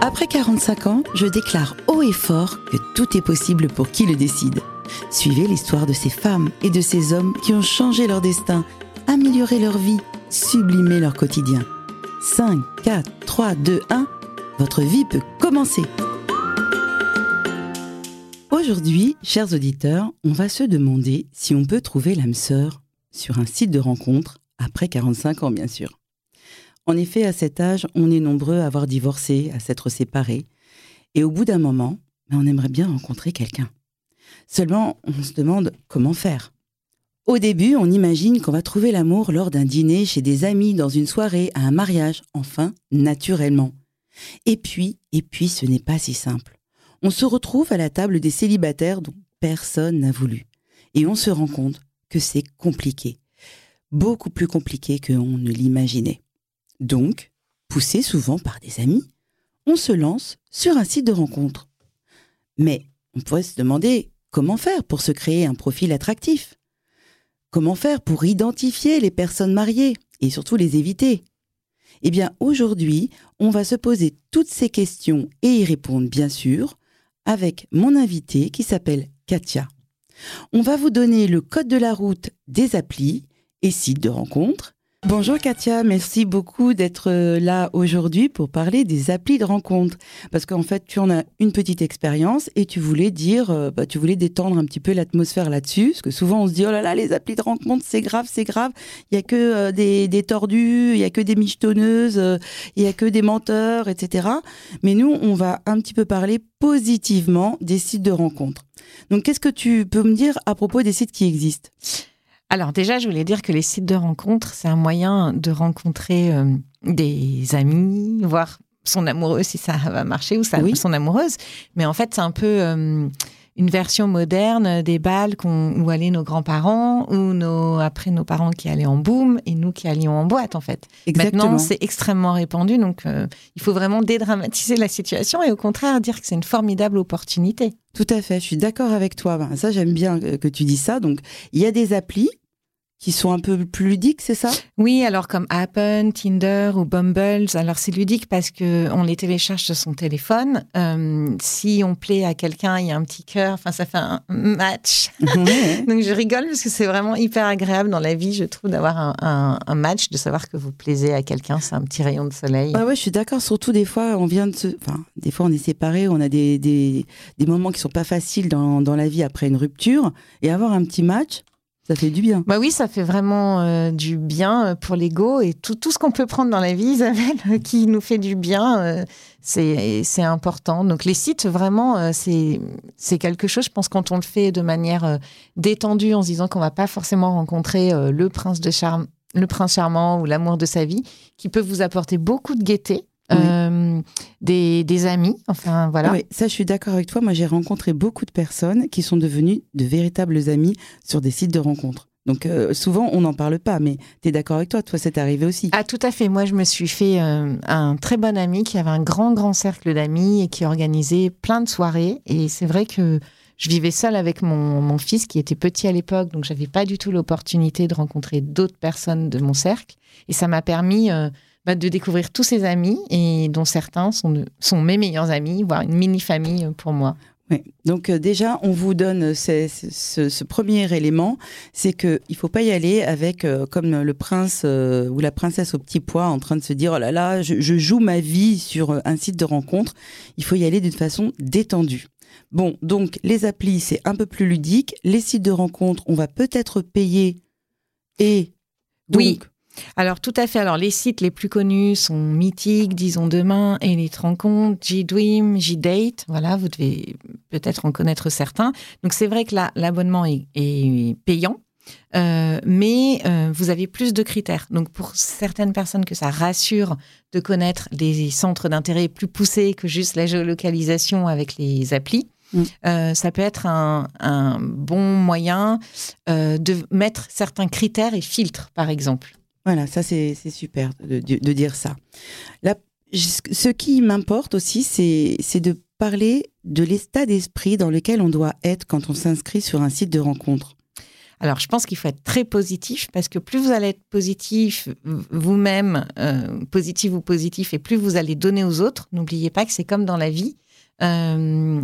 Après 45 ans, je déclare haut et fort que tout est possible pour qui le décide. Suivez l'histoire de ces femmes et de ces hommes qui ont changé leur destin, amélioré leur vie, sublimé leur quotidien. 5, 4, 3, 2, 1, votre vie peut commencer. Aujourd'hui, chers auditeurs, on va se demander si on peut trouver l'âme sœur sur un site de rencontre, après 45 ans bien sûr. En effet, à cet âge, on est nombreux à avoir divorcé, à s'être séparés, et au bout d'un moment, ben, on aimerait bien rencontrer quelqu'un. Seulement, on se demande comment faire. Au début, on imagine qu'on va trouver l'amour lors d'un dîner chez des amis, dans une soirée, à un mariage, enfin, naturellement. Et puis, et puis, ce n'est pas si simple. On se retrouve à la table des célibataires dont personne n'a voulu. Et on se rend compte que c'est compliqué. Beaucoup plus compliqué que on ne l'imaginait. Donc, poussé souvent par des amis, on se lance sur un site de rencontre. Mais on pourrait se demander comment faire pour se créer un profil attractif Comment faire pour identifier les personnes mariées et surtout les éviter? Eh bien, aujourd'hui, on va se poser toutes ces questions et y répondre, bien sûr, avec mon invité qui s'appelle Katia. On va vous donner le code de la route des applis et sites de rencontres Bonjour Katia, merci beaucoup d'être euh, là aujourd'hui pour parler des applis de rencontre. Parce qu'en fait, tu en as une petite expérience et tu voulais dire, euh, bah, tu voulais détendre un petit peu l'atmosphère là-dessus. Parce que souvent on se dit, oh là là, les applis de rencontre, c'est grave, c'est grave. Il n'y a que euh, des, des, tordus, il n'y a que des michetonneuses, il n'y a que des menteurs, etc. Mais nous, on va un petit peu parler positivement des sites de rencontre. Donc, qu'est-ce que tu peux me dire à propos des sites qui existent? Alors déjà, je voulais dire que les sites de rencontres, c'est un moyen de rencontrer euh, des amis, voir son amoureux si ça va marcher ou son amoureuse. Mais en fait, c'est un peu euh, une version moderne des balles où allaient nos grands-parents ou nos, après nos parents qui allaient en boom et nous qui allions en boîte en fait. Exactement. Maintenant, c'est extrêmement répandu, donc euh, il faut vraiment dédramatiser la situation et au contraire dire que c'est une formidable opportunité. Tout à fait, je suis d'accord avec toi. Ben, ça, j'aime bien que tu dis ça. Donc, il y a des applis qui sont un peu plus ludiques, c'est ça? Oui, alors comme Appen, Tinder ou Bumble, alors c'est ludique parce que on les télécharge sur son téléphone. Euh, si on plaît à quelqu'un, il y a un petit cœur, enfin ça fait un match. Donc je rigole parce que c'est vraiment hyper agréable dans la vie, je trouve, d'avoir un, un, match, de savoir que vous plaisez à quelqu'un, c'est un petit rayon de soleil. Ah ouais, je suis d'accord. Surtout des fois, on vient de se, enfin, des fois on est séparés, on a des, des, des moments qui sont pas faciles dans, dans la vie après une rupture, et avoir un petit match. Ça fait du bien. Bah oui, ça fait vraiment euh, du bien euh, pour l'ego et tout, tout ce qu'on peut prendre dans la vie, Isabelle, euh, qui nous fait du bien, c'est important. Donc les sites, vraiment, c'est quelque chose, je pense, quand on le fait de manière détendue, en se disant qu'on va pas forcément rencontrer le prince de charme, le prince charmant ou l'amour de sa vie, qui peut vous apporter beaucoup de gaieté. Euh, des, amis. Enfin, voilà. Oui, ça, je suis d'accord avec toi. Moi, j'ai rencontré beaucoup de personnes qui sont devenues de véritables amis sur des sites de rencontres. Donc euh, souvent, on n'en parle pas, mais tu es d'accord avec toi, toi, c'est arrivé aussi. Ah, tout à fait. Moi, je me suis fait euh, un très bon ami qui avait un grand, grand cercle d'amis et qui organisait plein de soirées. Et c'est vrai que je vivais seule avec mon, mon fils qui était petit à l'époque, donc j'avais pas du tout l'opportunité de rencontrer d'autres personnes de mon cercle. Et ça m'a permis bah, de découvrir tous ses amis et dont certains sont, sont mes meilleurs amis, voire une mini-famille euh, pour moi. Oui. Donc euh, déjà, on vous donne ce, premier élément, c'est qu'il ne faut pas y aller avec euh, comme le prince ou la princesse au petit pois en train de se dire oh là là, je, je joue ma vie sur un site de rencontre. Il faut y aller d'une façon détendue. Bon, donc les applis, c'est un peu plus ludique. Les sites de rencontre, on va peut-être payer et donc oui. Alors tout à fait. Alors les sites les plus connus sont Mythique, Disons Demain, Elite Rencontre, G-Dream, G-Date. Voilà, vous devez peut-être en connaître certains. Donc c'est vrai que l'abonnement est, payant. Euh, mais euh, vous avez plus de critères. Donc pour certaines personnes que ça rassure de connaître des centres d'intérêt plus poussés que juste la géolocalisation avec les applis, mm. euh, ça peut être un, bon moyen de mettre certains critères et filtres, par exemple. Voilà, ça c'est super de, dire ça. ce qui m'importe aussi, c'est de parler de l'état d'esprit dans lequel on doit être quand on s'inscrit sur un site de rencontre. Alors, je pense qu'il faut être très positif parce que plus vous allez être positif vous-même, euh, positif ou positif, et plus vous allez donner aux autres. N'oubliez pas que c'est comme dans la vie. Euh,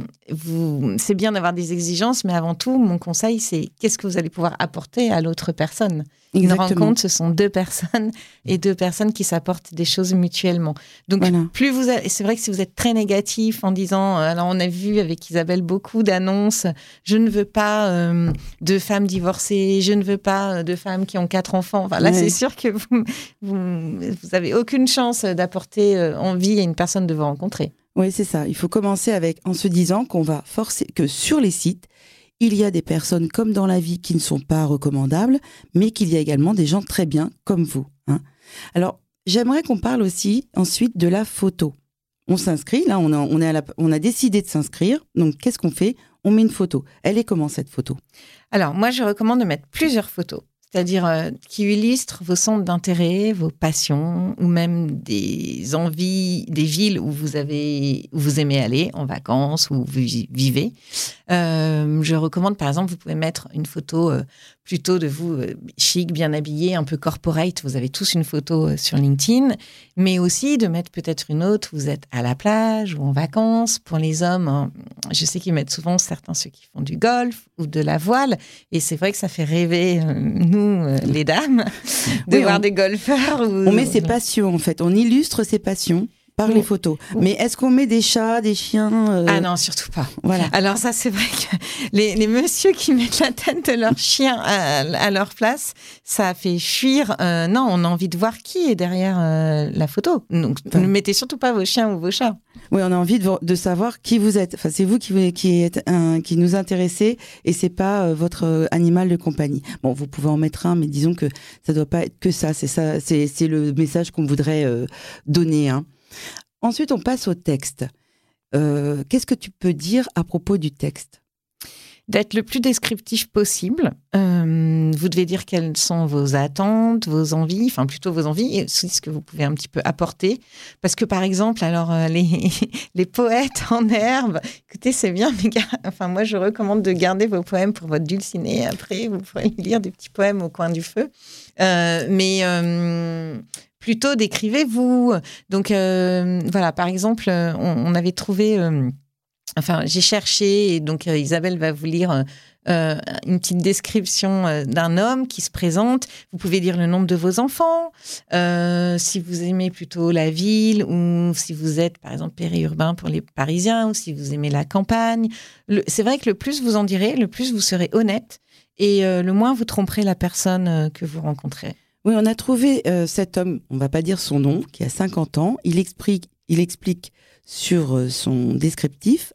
c'est bien d'avoir des exigences, mais avant tout, mon conseil, c'est qu'est-ce que vous allez pouvoir apporter à l'autre personne? Une rencontre, ce sont deux personnes et deux personnes qui s'apportent des choses mutuellement. Donc, plus vous, c'est vrai que si vous êtes très négatif en disant, euh, alors on a vu avec Isabelle beaucoup d'annonces, je ne veux pas euh, de femmes divorcées, je ne veux pas de femmes qui ont quatre enfants. Enfin, là, c'est sûr que vous, vous, vous avez aucune chance d'apporter envie à une personne de vous rencontrer. Oui, c'est ça. Il faut commencer avec en se disant qu'on va forcer que sur les sites, il y a des personnes comme dans la vie qui ne sont pas recommandables, mais qu'il y a également des gens très bien comme vous. Hein. Alors, j'aimerais qu'on parle aussi ensuite de la photo. On s'inscrit, là, on a, est on a décidé de s'inscrire. Donc, qu'est-ce qu'on fait? On met une photo. Elle est comment cette photo? Alors, moi, je recommande de mettre plusieurs photos c'est-à-dire euh, qui illustre vos centres d'intérêt, vos passions, ou même des envies, des villes où vous avez, où vous aimez aller en vacances, où vous vivez. Euh, je recommande, par exemple, vous pouvez mettre une photo euh, plutôt de vous chic, bien habillé, un peu corporate. Vous avez tous une photo sur LinkedIn, mais aussi de mettre peut-être une autre. Vous êtes à la plage ou en vacances. Pour les hommes, hein, je sais qu'ils mettent souvent certains ceux qui font du golf ou de la voile, et c'est vrai que ça fait rêver euh, nous, les dames, de voir des golfeurs. On met ses passions en fait. On illustre ses passions par les photos. Mais est-ce qu'on met des chats, des chiens euh Ah non, surtout pas. Voilà. Alors ça, c'est vrai que les, les messieurs qui mettent la tête de leur chien à, leur place, ça fait fuir. Euh, non, on a envie de voir qui est derrière euh, la photo. Donc, ne mettez surtout pas vos chiens ou vos chats. Oui, on a envie de, de savoir qui vous êtes. Enfin, c'est vous qui, qui, êtes qui nous intéressez et c'est pas votre animal de compagnie. Bon, vous pouvez en mettre un, mais disons que ça doit pas être que ça. C'est ça, c'est le message qu'on voudrait donner. Hein. Ensuite, on passe au texte. Euh, qu'est-ce que tu peux dire à propos du texte? D'être le plus descriptif possible. Euh, vous devez dire quelles sont vos attentes, vos envies, enfin plutôt vos envies, et ce que vous pouvez un petit peu apporter. Parce que par exemple, alors euh, les, les poètes en herbe, écoutez, c'est bien, mais enfin moi je recommande de garder vos poèmes pour votre dulciné. Après, vous pourrez lire des petits poèmes au coin du feu. mais plutôt décrivez-vous. Donc euh, voilà, par exemple, on, avait trouvé, euh, enfin j'ai cherché, et donc euh, Isabelle va vous lire une petite description d'un homme qui se présente. Vous pouvez dire le nombre de vos enfants, si vous aimez plutôt la ville ou si vous êtes par exemple périurbain pour les Parisiens ou si vous aimez la campagne. C'est vrai que le plus vous en direz, le plus vous serez honnête et le moins vous tromperez la personne que vous rencontrez. Oui, on a trouvé euh, cet homme, on va pas dire son nom, qui a 50 ans. Il explique, sur euh, son descriptif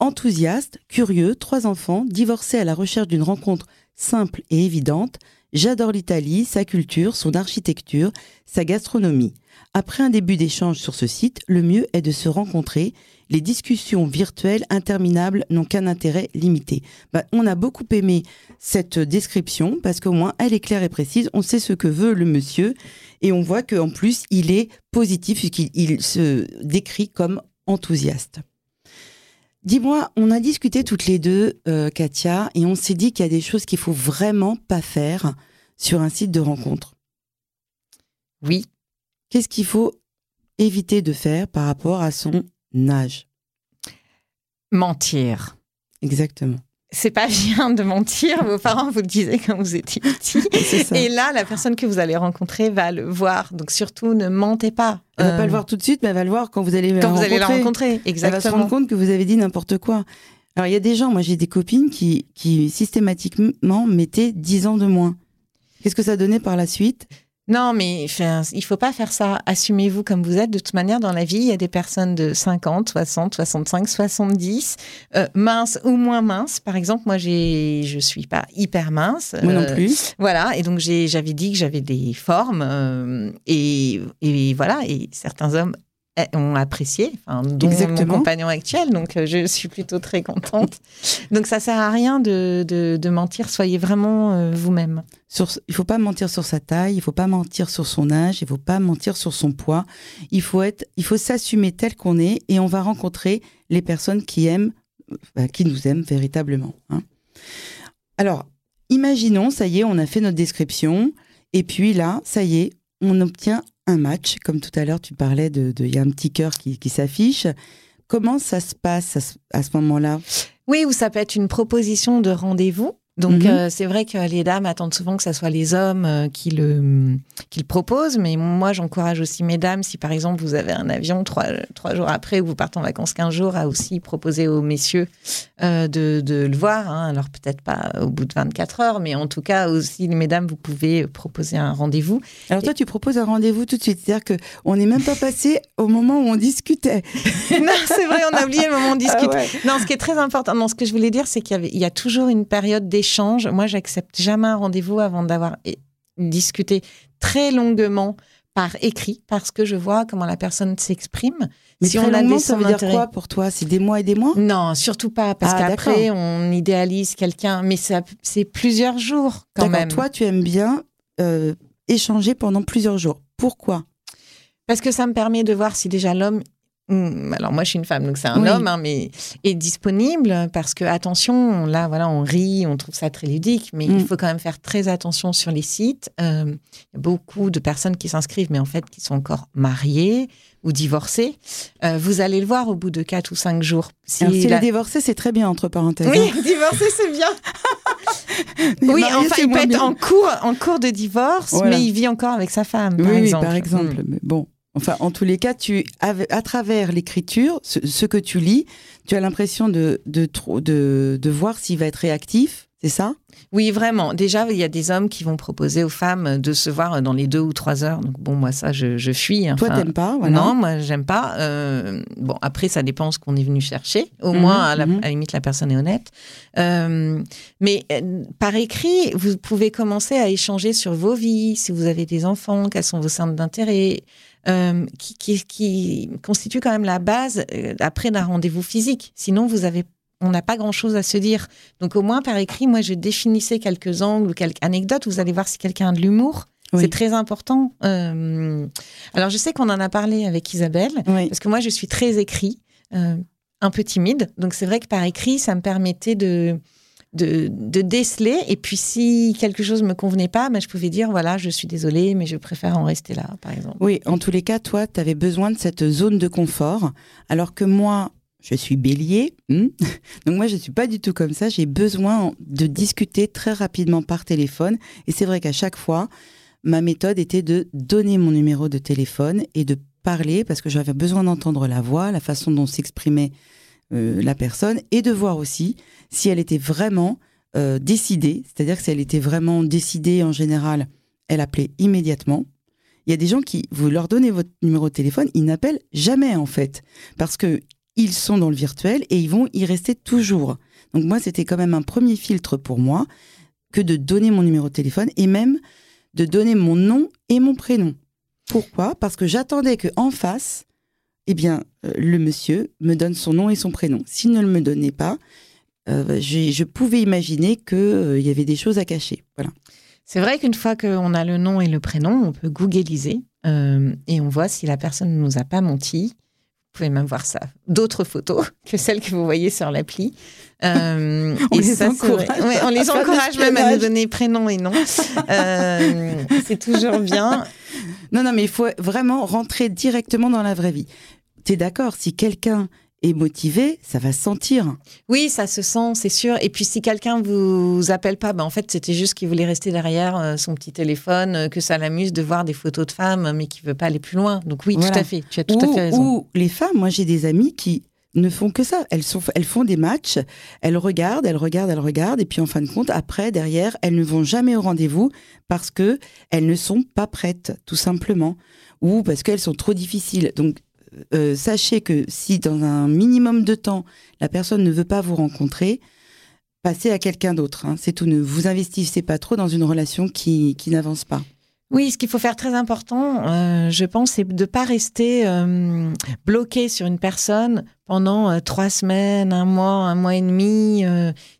enthousiaste, curieux, trois enfants, divorcé à la recherche d'une rencontre simple et évidente. J'adore l'Italie, sa culture, son architecture, sa gastronomie. Après un début d'échange sur ce site, le mieux est de se rencontrer. Les discussions virtuelles interminables n'ont qu'un intérêt limité. Bah, on a beaucoup aimé cette description parce qu'au moins elle est claire et précise. On sait ce que veut le monsieur et on voit qu'en plus il est positif puisqu'il se décrit comme enthousiaste. Dis-moi, on a discuté toutes les deux, euh, Katia, et on s'est dit qu'il y a des choses qu'il faut vraiment pas faire sur un site de rencontre. Oui, Qu'est-ce qu'il faut éviter de faire par rapport à son âge? Mentir. Exactement. C'est pas bien de mentir. Vos parents vous le disaient quand vous étiez petit. Et là, la personne que vous allez rencontrer va le voir. Donc surtout, ne mentez pas. Elle ne va pas le euh, voir tout de suite, mais elle va le voir quand vous allez quand vous allez la rencontrer. Exactement. Elle va se rendre compte que vous avez dit n'importe quoi. Alors il y a des gens, moi j'ai des copines qui, qui systématiquement mettaient 10 ans de moins. Qu'est-ce que ça donnait par la suite? Non, mais enfin, il faut pas faire ça. Assumez-vous comme vous êtes. De toute manière, dans la vie, il y a des personnes de 50, 60, 65, 70, minces ou moins minces. Par exemple, moi, j'ai, je suis pas hyper mince. Moi non euh, plus. Voilà. Et donc, j'avais dit que j'avais des formes. Euh, et, et, voilà. Et certains hommes ont apprécié, enfin, dont mon compagnon actuel. Donc, euh, je suis plutôt très contente. donc, ça sert à rien de, de, mentir. Soyez vraiment euh, vous-même. Sur, il faut pas mentir sur sa taille, il faut pas mentir sur son âge, il faut pas mentir sur son poids. Il faut être, il faut s'assumer tel qu'on est et on va rencontrer les personnes qui aiment, euh, qui nous aiment véritablement. Hein. Alors, imaginons, ça y est, on a fait notre description, et puis là, ça y est, on obtient un match. Comme tout à l'heure, tu parlais de, il y a un petit cœur qui, qui s'affiche. Comment ça se passe à ce moment-là? Oui, ou ça peut être une proposition de rendez-vous. Donc Mhm. euh, c'est vrai que les dames attendent souvent que ce soit les hommes euh, qui, le, qui le proposent, mais moi j'encourage aussi mes dames, si par exemple vous avez un avion trois, trois jours après ou vous partez en vacances 15 jours, à aussi proposer aux messieurs euh, de, de le voir. hein. Alors peut-être pas au bout de 24 heures, mais en tout cas aussi, mesdames, vous pouvez proposer un rendez-vous. Alors toi, tu proposes un rendez-vous tout de suite, c'est-à-dire que on n'est même pas passé au moment où on discutait. non, c'est vrai, on a oublié le moment où on discute. Ah ouais. Non, ce qui est très important, non, ce que je voulais dire, c'est qu'il y, y a toujours une période d'échange. Moi, j'accepte jamais un rendez-vous avant d'avoir discuté très longuement par écrit, parce que je vois comment la personne s'exprime. Mais si très on a des ça veut dire quoi pour toi? C'est des mois et des mois? Non, surtout pas, parce Ah, qu'après, on idéalise quelqu'un, mais c'est plusieurs jours quand même. Toi, tu aimes bien euh, échanger pendant plusieurs jours. Pourquoi? Parce que ça me permet de voir si déjà l'homme. Hmm, Alors moi je suis une femme donc c'est un Oui. homme hein, mais est disponible parce que attention là voilà on rit on trouve ça très ludique mais Mm. il faut quand même faire très attention sur les sites Euh, il y a beaucoup de personnes qui s'inscrivent mais en fait qui sont encore mariées ou divorcées Euh, vous allez le voir au bout de 4 ou 5 jours si Alors, si la- divorcés, c'est très bien, entre parenthèses. oui divorcé c'est bien oui mariés, enfin il peut être bien. en cours en cours de divorce Voilà. mais il vit encore avec sa femme Oui, par oui, exemple par exemple. Mm. Mais bon, enfin, en tous les cas, tu, à travers l'écriture, ce, ce que tu lis, tu as l'impression de, de, de, de voir s'il va être réactif, c'est ça? Oui, vraiment. Déjà, il y a des hommes qui vont proposer aux femmes de se voir dans les deux ou trois heures. Donc bon, moi ça, je, je fuis. Toi, Enfin, t'aimes pas voilà. Non, moi j'aime pas. Euh, bon, après, ça dépend ce qu'on est venu chercher. Au Mhm, moins, à la, mhm. à la limite, la personne est honnête. Euh, mais euh, par écrit, vous pouvez commencer à échanger sur vos vies, si vous avez des enfants, quels sont vos centres d'intérêt, euh, qui, qui, qui constitue quand même la base euh, après d'un rendez-vous physique. Sinon, vous avez on n'a pas grand-chose à se dire. Donc au moins par écrit, moi je définissais quelques angles ou quelques anecdotes. Vous allez voir si quelqu'un a de l'humour. Oui. C'est très important. Euh, alors je sais qu'on en a parlé avec Isabelle, Oui. parce que moi je suis très écrit, un peu timide. Donc c'est vrai que par écrit, ça me permettait de, de, déceler. Et puis si quelque chose me convenait pas, ben, je pouvais dire, voilà, je suis désolée, mais je préfère en rester là, par exemple. Oui, en tous les cas, toi, tu avais besoin de cette zone de confort, alors que moi, je suis bélier. hmm Donc moi, je ne suis pas du tout comme ça. J'ai besoin de discuter très rapidement par téléphone. Et c'est vrai qu'à chaque fois, ma méthode était de donner mon numéro de téléphone et de parler parce que j'avais besoin d'entendre la voix, la façon dont s'exprimait euh, la personne et de voir aussi si elle était vraiment euh, décidée. C'est-à-dire si elle était vraiment décidée, en général, elle appelait immédiatement. Il y a des gens qui, vous leur donnez votre numéro de téléphone, ils n'appellent jamais en fait, parce que ils sont dans le virtuel et ils vont y rester toujours. Donc moi, c'était quand même un premier filtre pour moi que de donner mon numéro de téléphone et même de donner mon nom et mon prénom. Pourquoi? Parce que j'attendais que en face, eh bien, euh, le monsieur me donne son nom et son prénom. S'il ne me donnait pas, euh, j'ai- je pouvais imaginer qu'il y avait des choses à cacher. Voilà. C'est vrai qu'une fois qu'on a le nom et le prénom, on peut googliser euh, et on voit si la personne ne nous a pas menti. Vous pouvez même voir ça. D'autres photos que celles que vous voyez sur l'appli. Euh, On et les ça, encourage Ouais, on à les faire de encourage même à nous donner prénom et nom. Euh, c'est toujours bien. Non, non, mais il faut vraiment rentrer directement dans la vraie vie. Tu es d'accord, si quelqu'un est motivé, ça va se sentir. Oui, ça se sent, c'est sûr. Et puis si quelqu'un vous appelle pas, ben en fait c'était juste qu'il voulait rester derrière euh, son petit téléphone, euh, que ça l'amuse de voir des photos de femmes, mais qui veut pas aller plus loin. Donc oui, Voilà. tout à fait. Tu as tout ou, à fait raison. ou les femmes, moi j'ai des amies qui ne font que ça. Elles, sont, elles font des matchs, elles regardent, elles regardent, elles regardent, et puis en fin de compte, après, derrière, elles ne vont jamais au rendez-vous parce que elles ne sont pas prêtes, tout simplement, ou parce qu'elles sont trop difficiles. Donc, euh, sachez que si dans un minimum de temps, la personne ne veut pas vous rencontrer, passez à quelqu'un d'autre. hein. C'est tout. Ne vous investissez pas trop dans une relation qui, qui n'avance pas. Oui, ce qu'il faut faire très important, euh, je pense, c'est de ne pas rester euh, bloqué sur une personne pendant trois semaines, un mois, un mois et demi.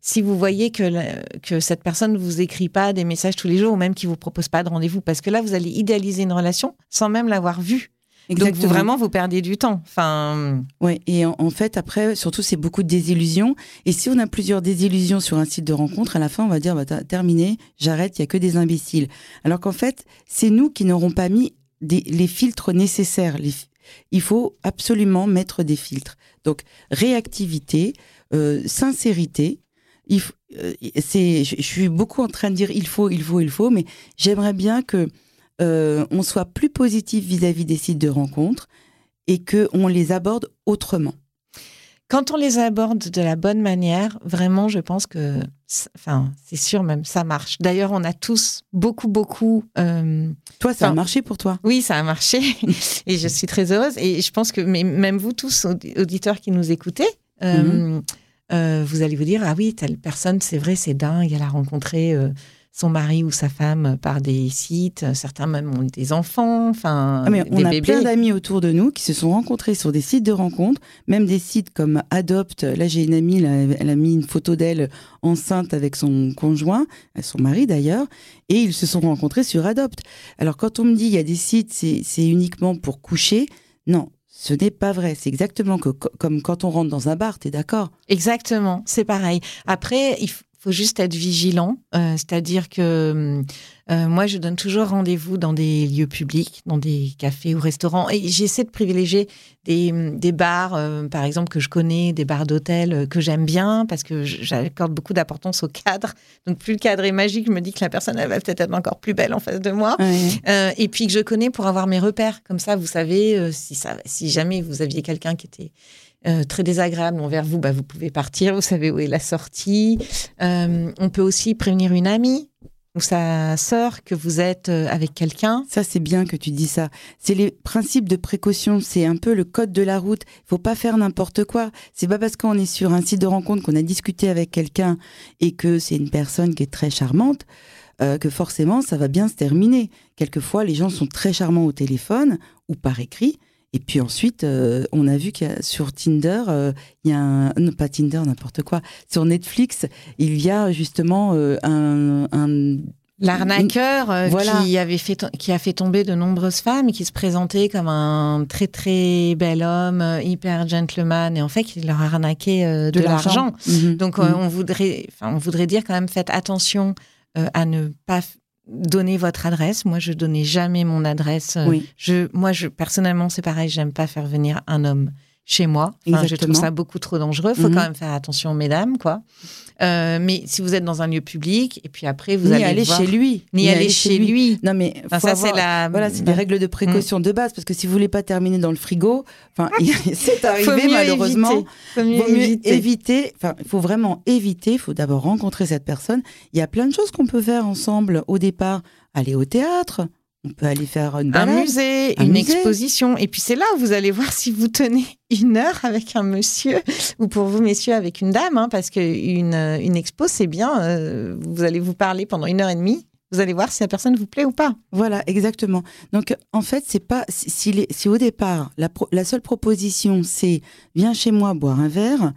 si vous voyez que, la- que cette personne ne vous écrit pas des messages tous les jours ou même qu'il ne vous propose pas de rendez-vous, parce que là, vous allez idéaliser une relation sans même l'avoir vue. Donc vous, vraiment, vous perdez du temps. Enfin. Ouais. Et en, fait, après, surtout, c'est beaucoup de désillusions. Et si on a plusieurs désillusions sur un site de rencontre, à la fin, on va dire, bah, terminé, j'arrête, il y a que des imbéciles. Alors qu'en fait, c'est nous qui n'aurons pas mis les filtres nécessaires. il faut absolument mettre des filtres. Donc, réactivité, euh, sincérité. Il, euh, c'est, je, suis beaucoup en train de dire il faut, il faut, il faut, mais j'aimerais bien que euh, on soit plus positif vis-à-vis des sites de rencontres et que on les aborde autrement. Quand on les aborde de la bonne manière, vraiment, je pense que, enfin, c'est sûr même, ça marche. D'ailleurs, on a tous beaucoup, beaucoup. Euh, toi, ça a marché pour toi? Oui, ça a marché, et je suis très heureuse. Et je pense que, mais même vous tous, auditeurs qui nous écoutez, euh, mhm. euh, vous allez vous dire ah oui, telle personne, c'est vrai, c'est dingue, elle a rencontré son mari ou sa femme par des sites. Certains même ont des enfants, enfin ah, on a plein d'amis autour de nous qui se sont rencontrés sur des sites de rencontres, même des sites comme Adopt. Là, j'ai une amie, elle a mis une photo d'elle enceinte avec son conjoint, son mari d'ailleurs, et ils se sont rencontrés sur Adopt. Alors quand on me dit il y a des sites, c'est uniquement pour coucher, non, ce n'est pas vrai. C'est exactement comme quand on rentre dans un bar, tu es d'accord? Exactement, c'est pareil. Après, il faut faut juste être vigilant, euh, c'est-à-dire que euh, moi, je donne toujours rendez-vous dans des lieux publics, dans des cafés ou restaurants, et j'essaie de privilégier des, des bars, euh, par exemple, que je connais, des bars d'hôtel que j'aime bien, parce que j'accorde beaucoup d'importance au cadre. Donc, plus le cadre est magique, je me dis que la personne, elle va peut-être être encore plus belle en face de moi. et puis que je connais pour avoir mes repères. Comme ça, vous savez, si, ça, si jamais vous aviez quelqu'un qui était euh, très désagréable envers vous, bah, vous pouvez partir, vous savez où est la sortie. Euh, on peut aussi prévenir une amie ou sa sœur que vous êtes euh, avec quelqu'un. Ça, c'est bien que tu dis ça. C'est les principes de précaution, c'est un peu le code de la route. Il faut pas faire n'importe quoi. C'est pas parce qu'on est sur un site de rencontre qu'on a discuté avec quelqu'un et que c'est une personne qui est très charmante que forcément ça va bien se terminer. Quelquefois, les gens sont très charmants au téléphone ou par écrit, et puis ensuite, euh, on a vu qu'il y a sur Tinder, euh, il y a un, non, pas Tinder, n'importe quoi. Sur Netflix, il y a justement euh, un, L'arnaqueur qui avait fait qui a fait tomber de nombreuses femmes et qui se présentait comme un très très bel homme, hyper gentleman et en fait il leur a arnaqué de, l'argent. Mhm. Donc mhm. on voudrait on voudrait dire quand même faites attention à ne pas donner votre adresse. Moi, je donnais jamais mon adresse. Oui. Je, moi, je, personnellement, c'est pareil, j'aime pas faire venir un homme chez moi. je trouve ça beaucoup trop dangereux. Il faut mhm. quand même faire attention, mesdames, quoi. Euh, mais si vous êtes dans un lieu public et puis après vous allez aller chez lui, ni, aller, chez lui. Non mais ça c'est la voilà c'est des règles de précaution mm. de base parce que si vous voulez pas terminer dans le frigo, enfin c'est arrivé malheureusement. Faut mieux, éviter. Enfin il faut vraiment éviter. Il faut d'abord rencontrer cette personne. Il y a plein de choses qu'on peut faire ensemble au départ. Aller au théâtre, on peut aller faire une un musée, une exposition. Et puis c'est là où vous allez voir si vous tenez une heure avec un monsieur ou pour vous messieurs avec une dame, hein, parce qu'une une expo c'est bien. Euh, vous allez vous parler pendant une heure et demie. Vous allez voir si la personne vous plaît ou pas. Voilà, exactement. Donc en fait, c'est pas si, si, au départ la, la seule proposition c'est viens chez moi boire un verre.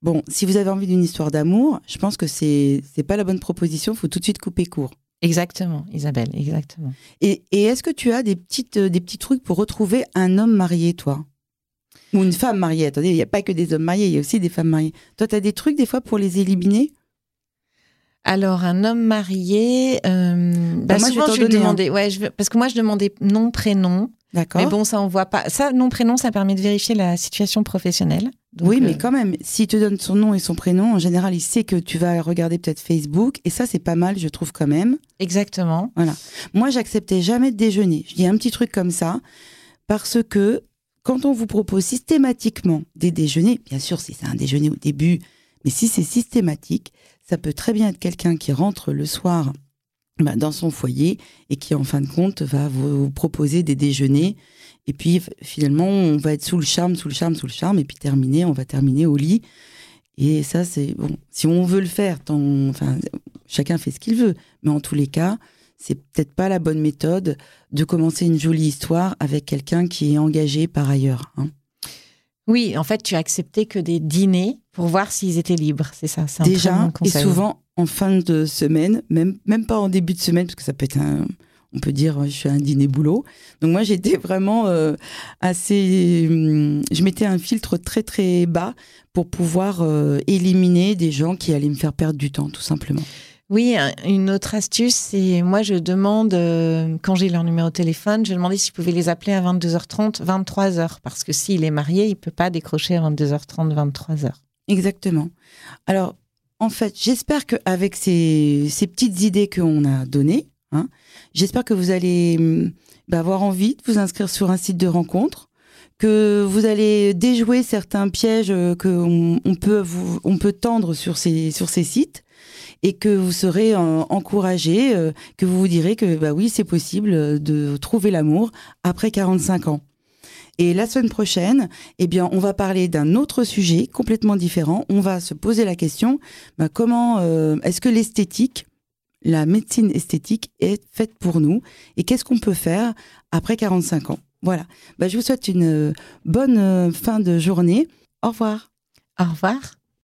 Bon, si vous avez envie d'une histoire d'amour, je pense que c'est c'est pas la bonne proposition. Il faut tout de suite couper court. Exactement, Isabelle, exactement. Et, est-ce que tu as des, petites, euh, des petits trucs pour retrouver un homme marié, toi? Ou une femme mariée Attendez, il n'y a pas que des hommes mariés, il y a aussi des femmes mariées. Toi, tu as des trucs des fois pour les éliminer? Alors, un homme marié, euh, bah, moi, je vais demander, ouais, je parce que moi, je demandais nom, prénom. D'accord. Mais bon, ça, on voit pas. Ça, nom, prénom, ça permet de vérifier la situation professionnelle oui, mais euh, quand même, s'il te donne son nom et son prénom, en général, il sait que tu vas regarder peut-être Facebook, et ça, c'est pas mal, je trouve quand même. Exactement. Voilà. Moi, j'acceptais jamais de déjeuner. Je dis un petit truc comme ça, parce que quand on vous propose systématiquement des déjeuners, bien sûr, si c'est un déjeuner au début, mais si c'est systématique, ça peut très bien être quelqu'un qui rentre le soir bah, dans son foyer et qui, en fin de compte, va vous proposer des déjeuners et puis finalement, on va être sous le charme, sous le charme, sous le charme, et puis terminer, on va terminer au lit. Et ça, c'est bon. Si on veut le faire, enfin, chacun fait ce qu'il veut, mais en tous les cas, c'est peut-être pas la bonne méthode de commencer une jolie histoire avec quelqu'un qui est engagé par ailleurs. Hein. Oui, en fait, tu as accepté que des dîners pour voir s'ils étaient libres, c'est ça. Un Déjà, et souvent en fin de semaine, même même pas en début de semaine, parce que ça peut être un on peut dire, je suis un dîner boulot. Donc moi, j'étais vraiment euh, assez... Hum, je mettais un filtre très très bas pour pouvoir euh, éliminer des gens qui allaient me faire perdre du temps, tout simplement. Oui, une autre astuce, c'est moi je demande, euh, quand j'ai leur numéro de téléphone, je demandais si je pouvais les appeler à 22h30, 23h, parce que s'il est marié, il peut pas décrocher à 22h30, 23h. Exactement. Alors, en fait, j'espère qu'avec ces, ces petites idées qu'on a données, hein, j'espère que vous allez hum, bah, avoir envie de vous inscrire sur un site de rencontre, que vous allez déjouer certains pièges euh, qu'on on peut, on peut tendre sur ces, sur ces sites et que vous serez encouragé, euh, que vous vous direz que bah oui, c'est possible de trouver l'amour après 45 ans. Et la semaine prochaine, eh bien, on va parler d'un autre sujet complètement différent. On va se poser la question bah, comment euh, est-ce que l'esthétique, la médecine esthétique est faite pour nous et qu'est-ce qu'on peut faire après 45 ans? Voilà. Bah, je vous souhaite une bonne euh, fin de journée. Au revoir. Au revoir.